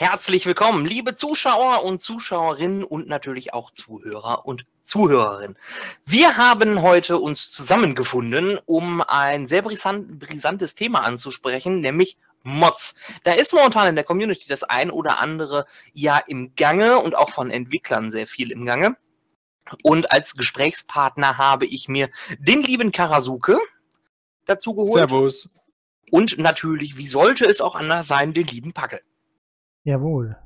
Herzlich willkommen, liebe Zuschauer und Zuschauerinnen und natürlich auch Zuhörer und Zuhörerinnen. Wir haben heute uns zusammengefunden, um ein sehr brisant, brisantes Thema anzusprechen, nämlich Mods. Da ist momentan in der Community das ein oder andere ja im Gange und auch von Entwicklern sehr viel im Gange. Und als Gesprächspartner habe ich mir den lieben Karasuke dazu geholt. Servus. Und natürlich, wie sollte es auch anders sein, den lieben Packel. Jawohl.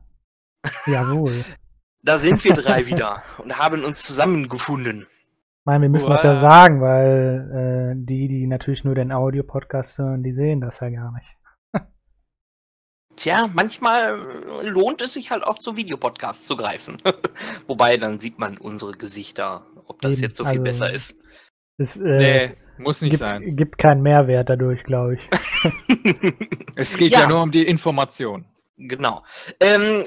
Jawohl. Da sind wir drei wieder und haben uns zusammengefunden. Ich meine, wir müssen das ja sagen, weil äh, die, die natürlich nur den Audio-Podcast hören, die sehen das ja gar nicht. Tja, manchmal lohnt es sich halt auch zu Videopodcasts zu greifen. Wobei, dann sieht man unsere Gesichter, ob das Eben, jetzt so viel also- besser ist. Es äh, Nee, muss nicht gibt, sein. gibt keinen Mehrwert dadurch, glaube ich. Es geht Ja. ja. nur um die Information. Genau. Ähm,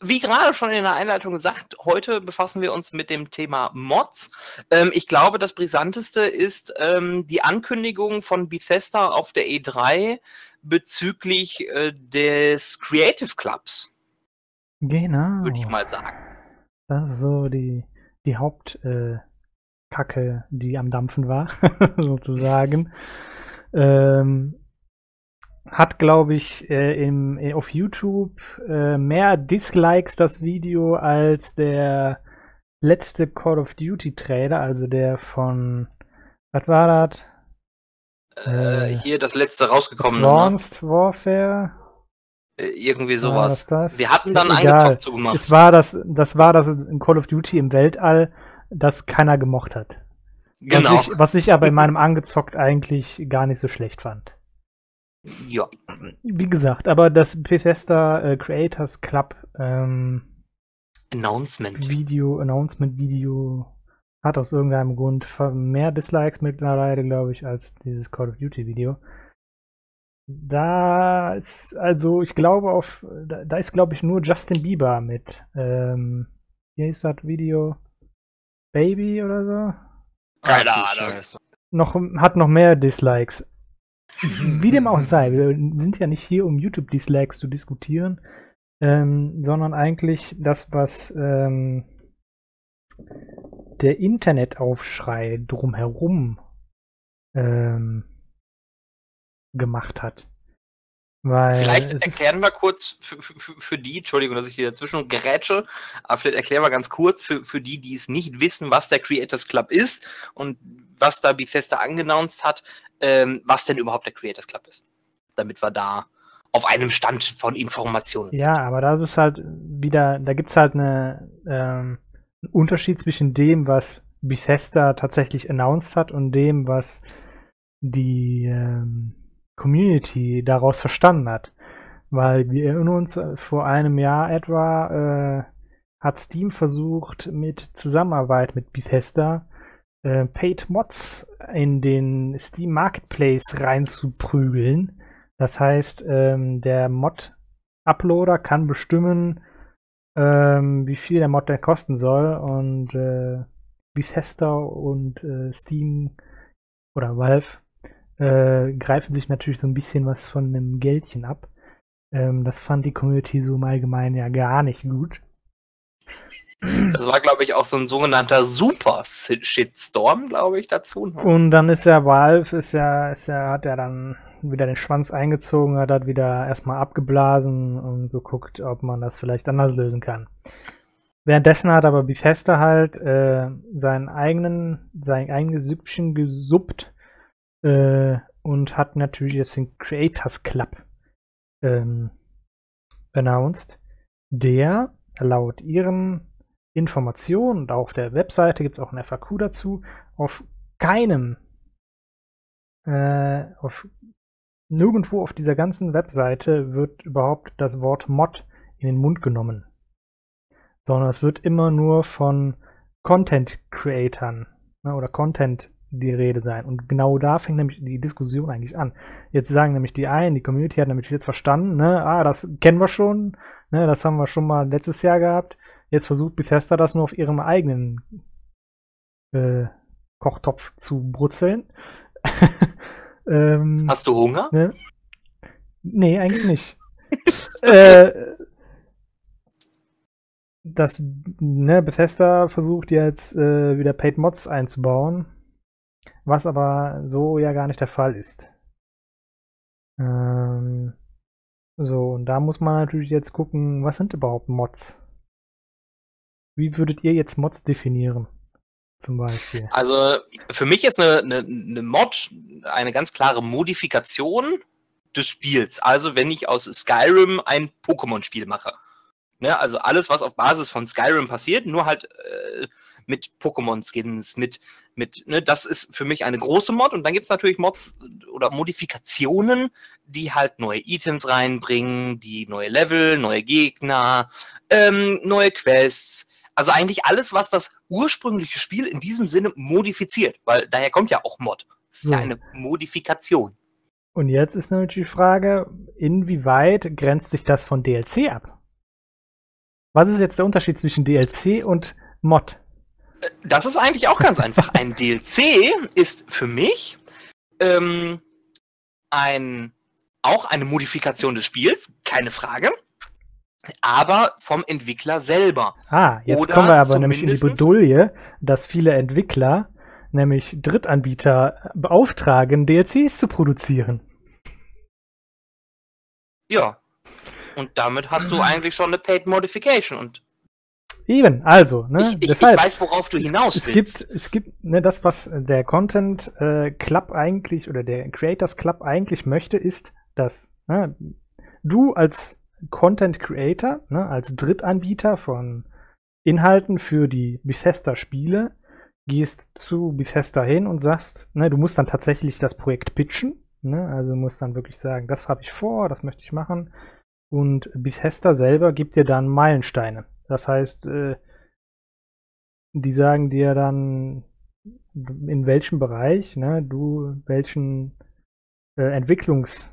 wie gerade schon in der Einleitung gesagt, heute befassen wir uns mit dem Thema Mods. Ähm, ich glaube, das Brisanteste ist ähm, die Ankündigung von Bethesda auf der E3 bezüglich äh, des Creative Clubs, Genau. würde ich mal sagen. Das ist so die, die Hauptkacke, äh, die am Dampfen war, sozusagen. Ähm, hat, glaube ich, äh, im, äh, auf YouTube äh, mehr Dislikes das Video als der letzte Call of Duty Trailer, also der von, was war das? Äh, Äh, hier das letzte rausgekommene, ne? Advanced Warfare? Äh, irgendwie sowas. Wir hatten dann Egal. angezockt zugemacht. Es war das, das war das in Call of Duty im Weltall, das keiner gemocht hat. Genau. Was ich, was ich aber in meinem angezockt eigentlich gar nicht so schlecht fand. Ja. Wie gesagt, aber das Bethesda äh, Creators Club ähm, Announcement. Video, Announcement Video hat aus irgendeinem Grund mehr Dislikes mittlerweile, glaube ich, als dieses Call of Duty Video. Da ist, also ich glaube auf, da, da ist glaube ich nur Justin Bieber mit, ähm, wie hieß das Video? Baby oder so? Keine Ahnung. Noch, hat noch mehr Dislikes. Wie dem auch sei, wir sind ja nicht hier, um YouTube-Dislikes zu diskutieren, ähm, sondern eigentlich das, was ähm, der Internetaufschrei drumherum ähm, gemacht hat. Weil Vielleicht erklären wir kurz für, für, für die, Entschuldigung, dass ich hier dazwischen grätsche, aber vielleicht erklären wir ganz kurz für, für die, die es nicht wissen, was der Creators Club ist und was da Bethesda angenounced hat, ähm, was denn überhaupt der Creators Club ist. Damit wir da auf einem Stand von Informationen sind. Ja, aber das ist halt wieder, da gibt es halt eine, ähm, einen Unterschied zwischen dem, was Bethesda tatsächlich announced hat und dem, was die ähm, Community daraus verstanden hat. Weil wir erinnern uns, äh, vor einem Jahr etwa äh, hat Steam versucht, mit Zusammenarbeit mit Bethesda äh, Paid Mods in den Steam Marketplace reinzuprügeln. Das heißt, ähm, der Mod-Uploader kann bestimmen, ähm, wie viel der Mod denn kosten soll und äh, Bethesda und äh, Steam oder Valve äh, greifen sich natürlich so ein bisschen was von einem Geldchen ab. Ähm, das fand die Community so im Allgemeinen ja gar nicht gut. Das war, glaube ich, auch so ein sogenannter Super-Shitstorm, glaube ich, dazu. ne? Und dann ist ja Valve, ist ja, ist ja, hat ja dann wieder den Schwanz eingezogen, hat das wieder erstmal abgeblasen und geguckt, ob man das vielleicht anders lösen kann. Währenddessen hat aber Bethesda halt äh, seinen eigenen, sein eigenes Süppchen gesuppt äh, und hat natürlich jetzt den Creators Club ähm, announced, der laut ihren Informationen und auf der Webseite gibt es auch ein FAQ dazu, auf keinem, äh, auf nirgendwo auf dieser ganzen Webseite wird überhaupt das Wort Mod in den Mund genommen. Sondern es wird immer nur von Content Creatern ne, oder Content die Rede sein. Und genau da fängt nämlich die Diskussion eigentlich an. Jetzt sagen nämlich die einen, die Community hat nämlich jetzt verstanden, ne, ah, das kennen wir schon, ne, das haben wir schon mal letztes Jahr gehabt. Jetzt versucht Bethesda das nur auf ihrem eigenen äh, Kochtopf zu brutzeln. ähm, Hast du Hunger? ne? Nee, eigentlich nicht. äh, das, ne, Bethesda versucht jetzt äh, wieder Paid Mods einzubauen, was aber so ja gar nicht der Fall ist. Ähm, so, und da muss man natürlich jetzt gucken, was sind überhaupt Mods? Wie würdet ihr jetzt Mods definieren? Zum Beispiel. Also für mich ist eine, eine, eine Mod eine ganz klare Modifikation des Spiels. Also wenn ich aus Skyrim ein Pokémon-Spiel mache. Ne, also alles, was auf Basis von Skyrim passiert, nur halt äh, mit Pokémon-Skins, mit, mit, ne, das ist für mich eine große Mod. Und dann gibt es natürlich Mods oder Modifikationen, die halt neue Items reinbringen, die neue Level, neue Gegner, ähm, neue Quests. Also eigentlich alles, was das ursprüngliche Spiel in diesem Sinne modifiziert, weil daher kommt ja auch Mod. Das ist ja eine Modifikation. Und jetzt ist natürlich die Frage, inwieweit grenzt sich das von DLC ab? Was ist jetzt der Unterschied zwischen DLC und Mod? Das ist eigentlich auch ganz einfach. Ein DLC ist für mich ähm, ein, auch eine Modifikation des Spiels, keine Frage, aber vom Entwickler selber. Ah, jetzt Oder kommen wir aber nämlich in die Bredouille, dass viele Entwickler, nämlich Drittanbieter, beauftragen, DLCs zu produzieren. Ja. Und damit hast du eigentlich schon eine Paid Modification. Und Eben, also, ne? ich, ich, ich deshalb. weiß, worauf du hinaus es willst. gibt, es gibt, ne, das, was der Content äh, Club eigentlich oder der Creators Club eigentlich möchte, ist, dass ne, du als Content Creator, ne, als Drittanbieter von Inhalten für die Bethesda-Spiele, gehst zu Bethesda hin und sagst, ne, du musst dann tatsächlich das Projekt pitchen, ne, also musst dann wirklich sagen, das habe ich vor, das möchte ich machen. Und Bethesda selber gibt dir dann Meilensteine. Das heißt, äh, die sagen dir dann, in welchem Bereich ne, du welchen äh, Entwicklungsfluss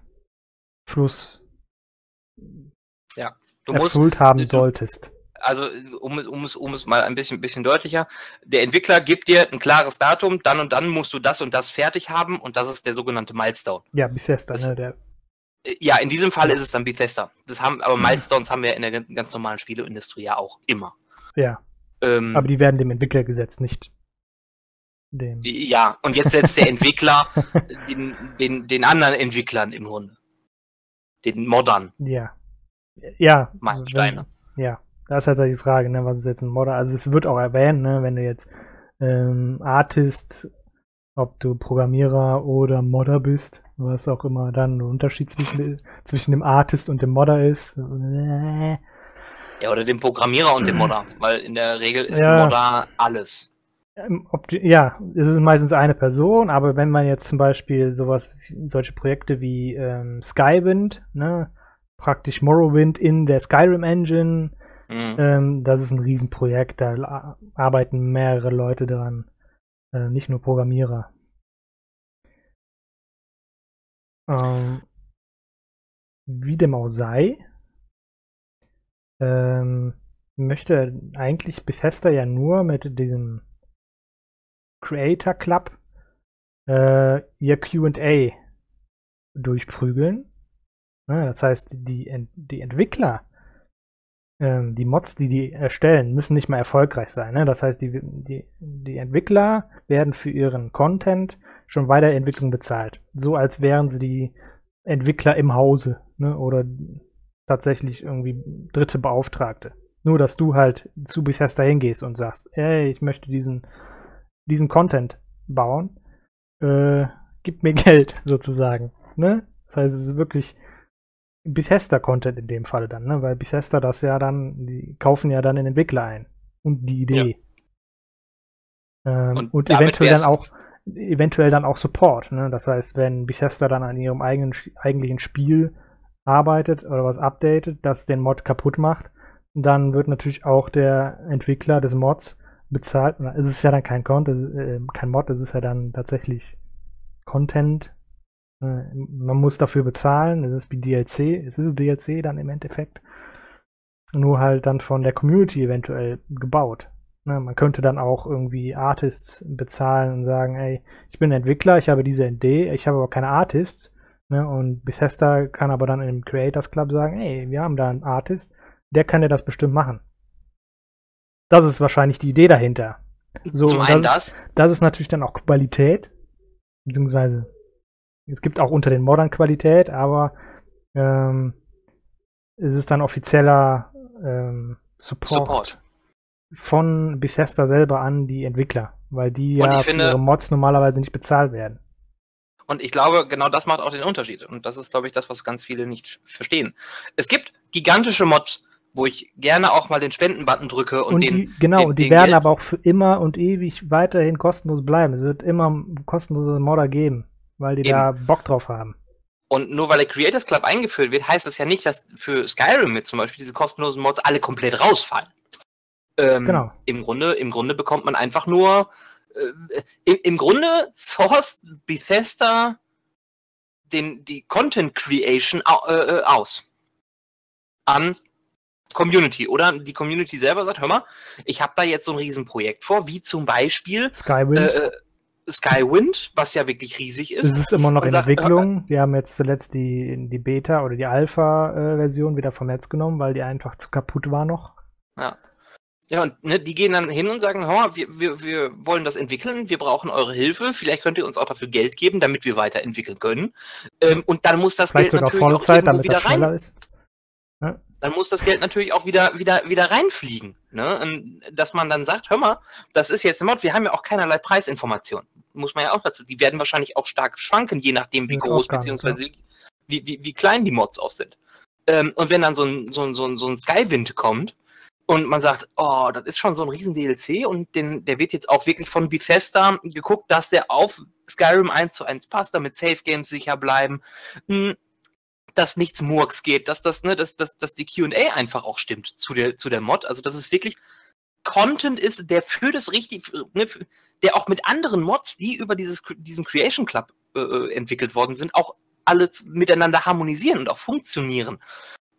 Du musst, erfüllt haben du- solltest. also um, es- um, es, um es mal ein bisschen, bisschen deutlicher, der Entwickler gibt dir ein klares Datum, dann und dann musst du das und das fertig haben und das ist der sogenannte Milestone. Ja, Bethesda, das- ne, der, Ja, in diesem Fall ist es dann Bethesda. Das haben, aber Milestones haben wir in der gan- ganz normalen Spieleindustrie ja auch immer. ja. Ähm, Aber die werden dem Entwickler gesetzt, nicht dem. ja, und jetzt setzt der Entwickler den, den, den anderen Entwicklern im Grunde. Den Moddern Ja. Ja. Meilensteine. Wenn, ja. Das ist halt die Frage, ne, was ist jetzt ein Modder? Also es wird auch erwähnt, ne, wenn du jetzt ähm, Artist, ob du Programmierer oder Modder bist, was auch immer dann ein Unterschied zwischen, zwischen dem Artist und dem Modder ist. Ja, oder den Programmierer und den Modder, weil in der Regel ist Ja. Modder alles. Ähm, Ob ja, es ist meistens eine Person, aber wenn man jetzt zum Beispiel sowas, solche Projekte wie ähm, Skywind, ne, praktisch Morrowind in der Skyrim Engine, Mhm. ähm, das ist ein Riesenprojekt, da arbeiten mehrere Leute dran, äh, nicht nur Programmierer. Ähm, wie dem auch sei, ähm, möchte eigentlich Bethesda ja nur mit diesem Creator Club äh, ihr QA durchprügeln. Ne, das heißt, die, die Entwickler, ähm, die Mods, die die erstellen, müssen nicht mehr erfolgreich sein. Ne? Das heißt, die, die, die Entwickler werden für ihren Content schon Weiterentwicklung bezahlt. So als wären sie die Entwickler im Hause ne? oder tatsächlich irgendwie dritte Beauftragte. Nur, dass du halt zu Bethesda hingehst und sagst, ey, ich möchte diesen, diesen Content bauen, äh, gib mir Geld sozusagen. Ne? Das heißt, es ist wirklich Bethesda-Content in dem Fall dann, ne? weil Bethesda das ja dann, die kaufen ja dann den Entwickler ein und die Idee. Ähm, Und und eventuell dann auch eventuell dann auch Support. Ne? Das heißt, wenn Bethesda dann an ihrem eigenen eigentlichen Spiel arbeitet oder was updatet, das den Mod kaputt macht, dann wird natürlich auch der Entwickler des Mods bezahlt. Es ist ja dann kein Content, äh, kein Mod, es ist ja dann tatsächlich Content. Äh, man muss dafür bezahlen, es ist wie DLC, es ist DLC dann im Endeffekt. Nur halt dann von der Community eventuell gebaut. Ne, man könnte dann auch irgendwie Artists bezahlen und sagen, ey, ich bin Entwickler, ich habe diese Idee, ich habe aber keine Artists. Ne, und Bethesda kann aber dann im Creators Club sagen, ey, wir haben da einen Artist, der kann dir das bestimmt machen. Das ist wahrscheinlich die Idee dahinter. So, Zum einen das, das. Ist, das ist natürlich dann auch Qualität. Beziehungsweise, es gibt auch unter den Modern Qualität, aber ähm, es ist dann offizieller ähm, Support, Support. von Bethesda selber an die Entwickler, weil die Und ja ich finde- für ihre Mods normalerweise nicht bezahlt werden. Und ich glaube, genau das macht auch den Unterschied. Und das ist, glaube ich, das, was ganz viele nicht verstehen. Es gibt gigantische Mods, wo ich gerne auch mal den Spendenbutton drücke und, Und, den. die, genau, den- und die den werden Geld- aber auch für immer und ewig weiterhin kostenlos bleiben. Es wird immer kostenlose Modder geben, weil die Eben. da Bock drauf haben. Und nur weil der Creators Club eingeführt wird, heißt das ja nicht, dass für Skyrim mit zum Beispiel diese kostenlosen Mods alle komplett rausfallen. Ähm, Genau. Im Grunde, im Grunde bekommt man einfach nur. Äh, im, Im Grunde sourced Bethesda den, die Content Creation au, äh, äh, aus. An Community. Oder die Community selber sagt, hör mal, ich habe da jetzt so ein Riesenprojekt vor, wie zum Beispiel Skywind, äh, äh, Skywind, was ja wirklich riesig es ist. ist immer noch in sagt, Entwicklung. Die haben jetzt zuletzt die, die Beta oder die Alpha-Version wieder vom Netz genommen, weil die einfach zu kaputt war noch. Ja, und ne, die gehen dann hin und sagen, hör mal, wir, wir, wir wollen das entwickeln, wir brauchen eure Hilfe, vielleicht könnt ihr uns auch dafür Geld geben, damit wir weiterentwickeln können. Ähm, und dann muss das Vielleicht Geld sogar natürlich auch Vollzeit, irgendwo damit wieder das schneller rein. ist. Dann muss das Geld natürlich auch wieder, wieder, wieder reinfliegen. Ne? Und dass man dann sagt, hör mal, das ist jetzt ein Mod, wir haben ja auch keinerlei Preisinformationen. Muss man ja auch dazu. Die werden wahrscheinlich auch stark schwanken, je nachdem, wie Mit groß beziehungsweise wie, wie, wie klein die Mods auch sind. Ähm, und wenn dann so ein, so ein, so ein, so ein Skywind kommt und man sagt, oh, das ist schon so ein riesen DLC und den, der wird jetzt auch wirklich von Bethesda geguckt, dass der auf Skyrim 1 zu 1 passt, damit Safe Games sicher bleiben, hm, dass nichts Murks geht, dass das, ne, dass, dass, dass die QA einfach auch stimmt zu der, zu der Mod. Also, dass es wirklich Content ist, der für das richtig, ne, der auch mit anderen Mods, die über dieses, diesen Creation Club äh, äh, entwickelt worden sind, auch alle miteinander harmonisieren und auch funktionieren.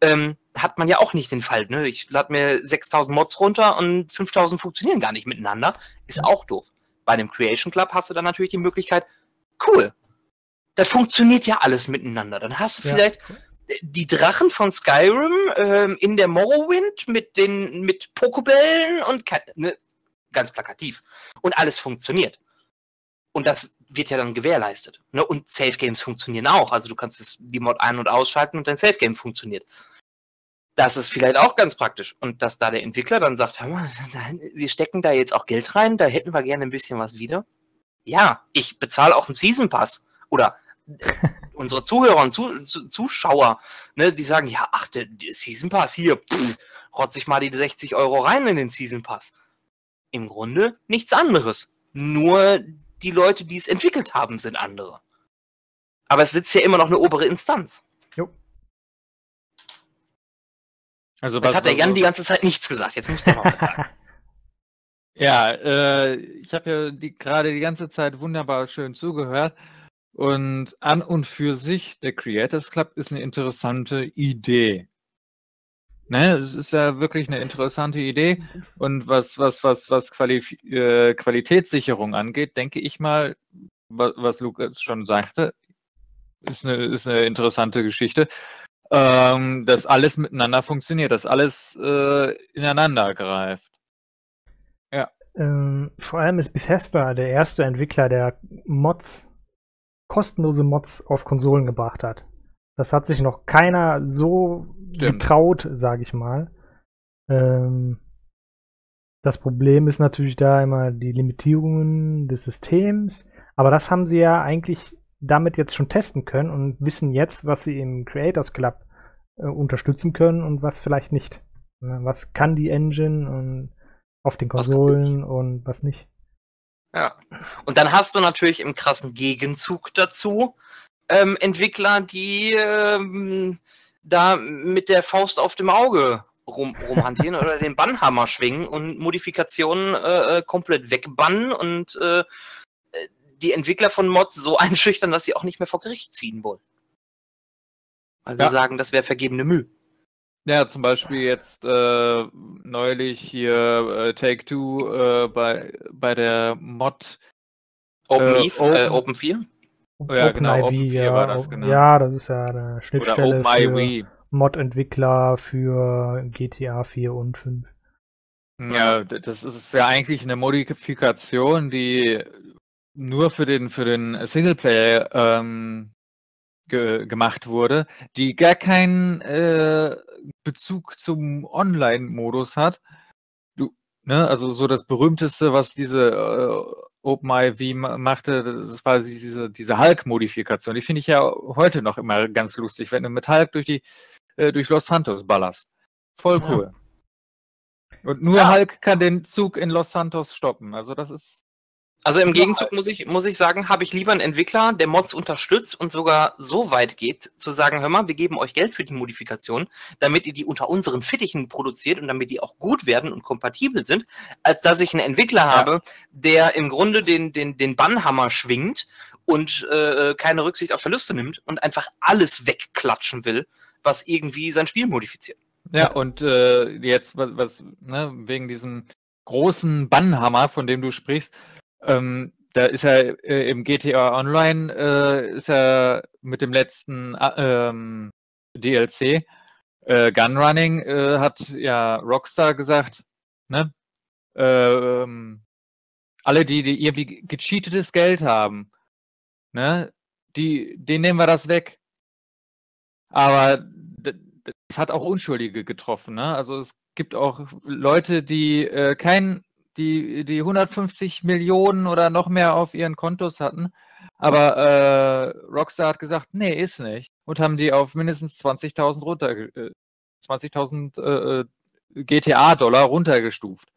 Ähm, hat man ja auch nicht den Fall. Ne? Ich lade mir 6000 Mods runter und 5000 funktionieren gar nicht miteinander. Ist auch doof. Bei einem Creation Club hast du dann natürlich die Möglichkeit, cool, das funktioniert ja alles miteinander. Dann hast du Ja. vielleicht die Drachen von Skyrim ähm, in der Morrowind mit den mit Pokebällen und ne, ganz plakativ. Und alles funktioniert. Und das wird ja dann gewährleistet. Ne? Und Safe Games funktionieren auch. Also du kannst die Mod ein- und ausschalten und dein Safe Game funktioniert. Das ist vielleicht auch ganz praktisch. Und dass da der Entwickler dann sagt, hör mal, wir stecken da jetzt auch Geld rein, da hätten wir gerne ein bisschen was wieder. Ja, ich bezahle auch einen Season Pass. Oder äh, unsere Zuhörer und Zu Zu Zuschauer, ne, die sagen, ja, ach, der, der Season Pass hier, pff, rotz ich mal die 60 Euro rein in den Season Pass. Im Grunde nichts anderes. Nur die Leute, die es entwickelt haben, sind andere. Aber es sitzt ja immer noch eine obere Instanz. Also Jetzt hat der Jan die ganze Zeit nichts gesagt. Jetzt muss der mal was sagen. Ja, äh, ich habe ja die, gerade die ganze Zeit wunderbar schön zugehört. Und an und für sich, der Creators Club ist eine interessante Idee. Ne, es ist ja wirklich eine interessante Idee. Und was, was, was, was Qualif äh, Qualitätssicherung angeht, denke ich mal, was, was Lukas schon sagte, ist eine, ist eine interessante Geschichte, ähm, dass alles miteinander funktioniert, dass alles äh, ineinander greift. Ähm, vor allem ist Bethesda der erste Entwickler, der Mods, kostenlose Mods auf Konsolen gebracht hat. Das hat sich noch keiner so Stimmt. getraut, sage ich mal. Ähm, das Problem ist natürlich da immer die Limitierungen des Systems, aber das haben sie ja eigentlich damit jetzt schon testen können und wissen jetzt, was sie im Creators Club äh, unterstützen können und was vielleicht nicht. Ne, Was kann die Engine und auf den Was Konsolen und was nicht. Ja. Und dann hast du natürlich im krassen Gegenzug dazu ähm, Entwickler, die ähm, da mit der Faust auf dem Auge rum, rumhantieren oder den Bannhammer schwingen und Modifikationen äh, äh, komplett wegbannen und äh, äh, die Entwickler von Mods so einschüchtern, dass sie auch nicht mehr vor Gericht ziehen wollen. Weil sie Ja. sagen, das wäre vergebene Mühe. Ja, zum Beispiel jetzt äh, neulich hier äh, Take Two äh, bei, bei der Mod. Open Äh, Eve, äh, Open- Open 4? Ja, genau, OpenIV, Open 4 ja, war das, genau. ja, das ist ja eine Oder Schnittstelle OpenIV. für Mod-Entwickler für GTA 4 und 5. Ja, das ist ja eigentlich eine Modifikation, die nur für den, für den Singleplayer ähm, ge gemacht wurde, die gar keinen äh, Bezug zum Online-Modus hat. Du, ne, also so das berühmteste, was diese äh, OpenIV ma- machte, das war diese, diese Hulk-Modifikation. Die finde ich ja heute noch immer ganz lustig, wenn du mit Hulk durch die äh, durch Los Santos ballerst. Voll Ja. cool. Und nur Ja. Hulk kann den Zug in Los Santos stoppen. Also das ist. Also im Gegenzug muss ich, muss ich sagen, habe ich lieber einen Entwickler, der Mods unterstützt und sogar so weit geht, zu sagen, hör mal, wir geben euch Geld für die Modifikation, damit ihr die unter unseren Fittichen produziert und damit die auch gut werden und kompatibel sind, als dass ich einen Entwickler Ja. habe, der im Grunde den, den, den Bannhammer schwingt und äh, keine Rücksicht auf Verluste nimmt und einfach alles wegklatschen will, was irgendwie sein Spiel modifiziert. Ja, und äh, jetzt, was, was ne, wegen diesem großen Bannhammer, von dem du sprichst, ähm, da ist ja äh, im GTA Online äh, ist er mit dem letzten äh, ähm, DLC äh, Gunrunning äh, hat ja Rockstar gesagt, ne? Ähm, alle, die, die irgendwie gecheatetes Geld haben, ne, die, denen nehmen wir das weg. Aber d- d- es hat auch Unschuldige getroffen, ne? Also es gibt auch Leute, die äh, kein, die, die 150 Millionen oder noch mehr auf ihren Kontos hatten, aber äh, Rockstar hat gesagt, nee, ist nicht. Und haben die auf mindestens 20.000 runter, äh, 20.000 äh, äh, GTA-Dollar runtergestuft.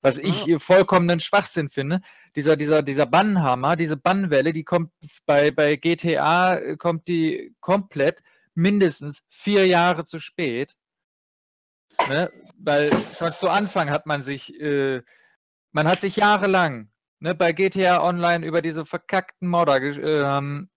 Was ich äh, vollkommenen Schwachsinn finde. Dieser, dieser, dieser Bannhammer, diese Bannwelle, die kommt bei, bei GTA, äh, kommt die komplett mindestens vier Jahre zu spät. Ne? Weil schon zu Anfang hat man sich, äh, man hat sich jahrelang ne, bei GTA Online über diese verkackten Modder ähm,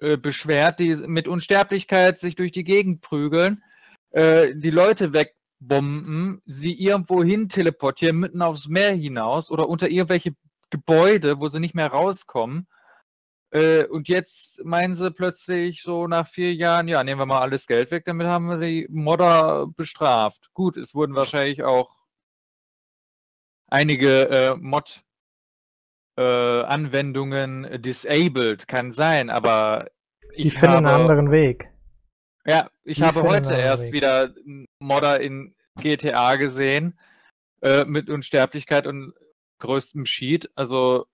äh, beschwert, die mit Unsterblichkeit sich durch die Gegend prügeln, äh, die Leute wegbomben, sie irgendwo hin teleportieren, mitten aufs Meer hinaus oder unter irgendwelche Gebäude, wo sie nicht mehr rauskommen. Äh, und jetzt meinen sie plötzlich so nach vier Jahren, ja, nehmen wir mal alles Geld weg, damit haben wir die Modder bestraft. Gut, es wurden wahrscheinlich auch einige äh, Mod äh, Anwendungen disabled, kann sein, aber Die ich finden einen anderen Weg. ja, ich die habe heute erst Weg. wieder Modder in GTA gesehen äh, mit Unsterblichkeit und größtem Sheet. Also,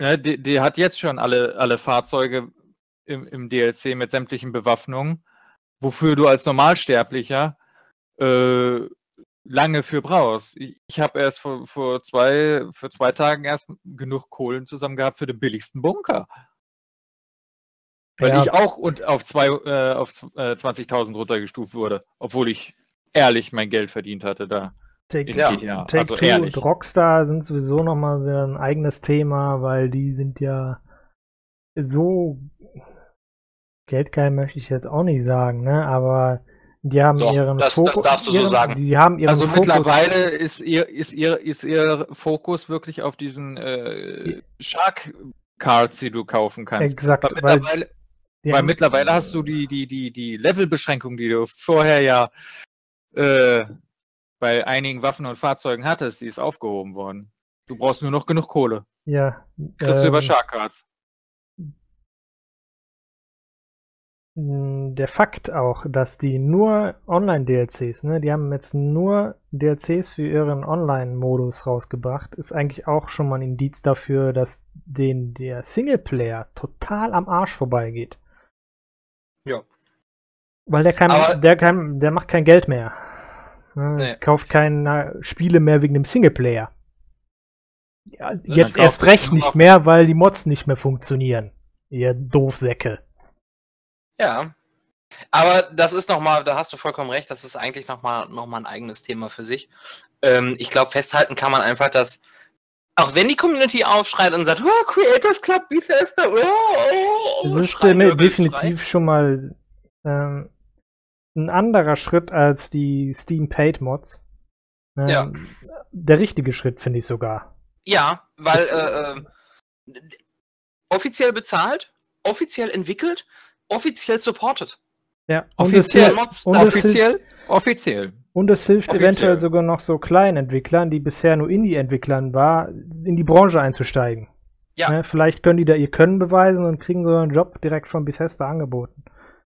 ja, die, die hat jetzt schon alle, alle Fahrzeuge im, im DLC mit sämtlichen Bewaffnungen, wofür du als Normalsterblicher äh, lange für brauchst. Ich, ich habe erst vor, vor zwei, für zwei Tagen erst genug Kohlen zusammen gehabt für den billigsten Bunker. Weil Ja. ich auch und auf, zwei, äh, auf äh, 20.000 runtergestuft wurde, obwohl ich ehrlich mein Geld verdient hatte da Take, Ja. GTA. Take also Two ehrlich. und Rockstar sind sowieso nochmal wieder ein eigenes Thema, weil die sind ja so geldgeil möchte ich jetzt auch nicht sagen, ne? Aber die haben Doch, ihren das- das Fokus. darfst du so ihren, sagen. Die haben ihren Also Fokus. mittlerweile ist ihr, ist, ihr, ist ihr Fokus wirklich auf diesen äh, Shark Cards, die du kaufen kannst. Exakt, Weil weil mittlerweile, weil haben- mittlerweile hast du die, die, die, die Levelbeschränkung, die du vorher ja äh, bei einigen Waffen und Fahrzeugen hattest, die ist aufgehoben worden. Du brauchst nur noch genug Kohle. ja, Kriegst du über ähm, Shark Cards. Der Fakt auch, dass die nur Online-DLCs, ne, die haben jetzt nur DLCs für ihren Online-Modus rausgebracht, ist eigentlich auch schon mal ein Indiz dafür, dass den der Singleplayer total am Arsch vorbeigeht. Ja. Weil der kann, Aber- der kann, der macht kein Geld mehr. Ne, Nee. Kauft keine Spiele mehr wegen dem Singleplayer. Ja, jetzt erst recht nicht mehr, weil die Mods nicht mehr funktionieren. Ihr Doofsäcke. Ja. Aber das ist nochmal, da hast du vollkommen recht, das ist eigentlich nochmal noch mal ein eigenes Thema für sich. Ähm, ich glaube, festhalten kann man einfach, dass auch wenn die Community aufschreit und sagt, oh, Creators Club Bethesda, oh, oh, Das oh, ist Schrei, äh, definitiv schon mal ähm, ein anderer Schritt als die Steam Paid Mods. Ähm, Ja. Der richtige Schritt, finde ich sogar. Ja, weil Das- äh, ähm, offiziell bezahlt, offiziell entwickelt, offiziell supported. Ja, und es Offiziell Mods, und Offiziell? Offiziell. Und es hilft Offiziell. eventuell sogar noch so kleinen Entwicklern, die bisher nur Indie-Entwicklern war, in die Branche einzusteigen. Ja. Ne, vielleicht können die da ihr Können beweisen und kriegen so einen Job direkt von Bethesda angeboten.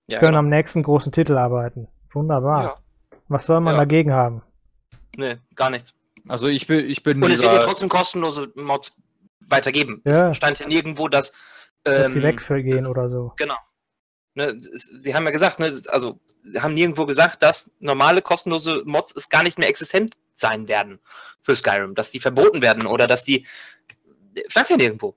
Ja, können genau. am nächsten großen Titel arbeiten. Wunderbar. ja. Was soll man Ja. dagegen haben? Nee, gar nichts. Also ich bin, ich bin Und es wird ja trotzdem kostenlose Mods weitergeben. Ja. Es stand ja nirgendwo, dass. Dass sie ähm, weggehen das- oder so. Genau. Ne, sie haben ja gesagt, ne, also haben nirgendwo gesagt, dass normale kostenlose Mods es gar nicht mehr existent sein werden für Skyrim, dass die verboten werden oder dass die stand ja nirgendwo.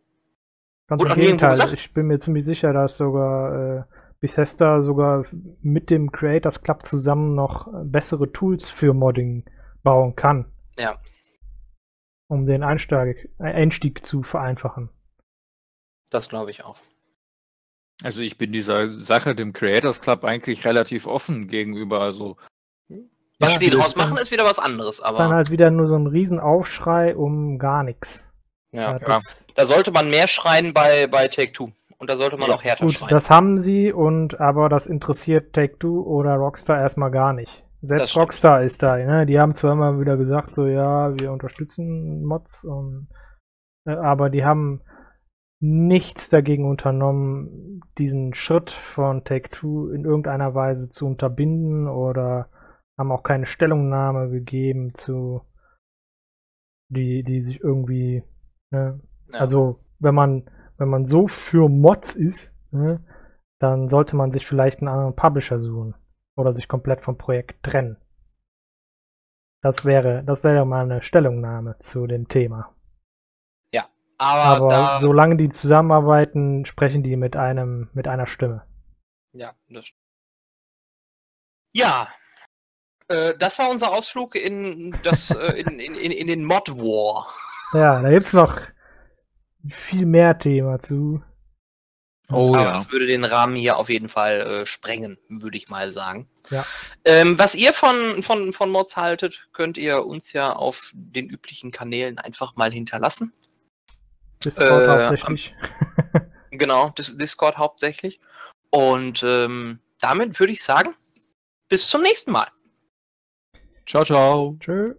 Ganz Wurde im Gegenteil. Ich bin mir ziemlich sicher, dass sogar äh, Bethesda sogar mit dem Creators Club zusammen noch bessere Tools für Modding bauen kann. Ja. Um den Einstieg, Einstieg zu vereinfachen. Das glaube ich auch. Also ich bin dieser Sache, dem Creators Club, eigentlich relativ offen gegenüber. Also Was Ja, die draus machen, ist wieder was anderes, ist dann aber halt wieder nur so ein Riesenaufschrei um gar nichts. ja, das, da sollte man mehr schreien bei, bei Take Two. Und da sollte man Ja, auch härter gut, schreien. das haben sie und aber das interessiert Take-Two oder Rockstar erstmal gar nicht. Selbst. Rockstar ist da, ne? Die haben zwar immer wieder gesagt, so ja, wir unterstützen Mods und äh, aber die haben nichts dagegen unternommen, diesen Schritt von Take-Two in irgendeiner Weise zu unterbinden oder haben auch keine Stellungnahme gegeben zu die, die sich irgendwie, ne? Ja. Also wenn man, wenn man so für Mods ist, ne, dann sollte man sich vielleicht einen anderen Publisher suchen oder sich komplett vom Projekt trennen. Das wäre, das wäre mal eine Stellungnahme zu dem Thema. Aber Aber da, solange die zusammenarbeiten, sprechen die mit einem, mit einer Stimme. Ja, das stimmt. Ja, äh, das war unser Ausflug in, das, äh, in, in, in, in den Mod War. Ja, da gibt's noch viel mehr Thema zu. Oh Aber ja. das würde den Rahmen hier auf jeden Fall äh, sprengen, würde ich mal sagen. Ja. Ähm, was ihr von, von, von Mods haltet, könnt ihr uns ja auf den üblichen Kanälen einfach mal hinterlassen. Discord Äh, hauptsächlich. Genau, Dis Discord hauptsächlich. Und ähm, damit würde ich sagen, bis zum nächsten Mal. Ciao, ciao. Tschö.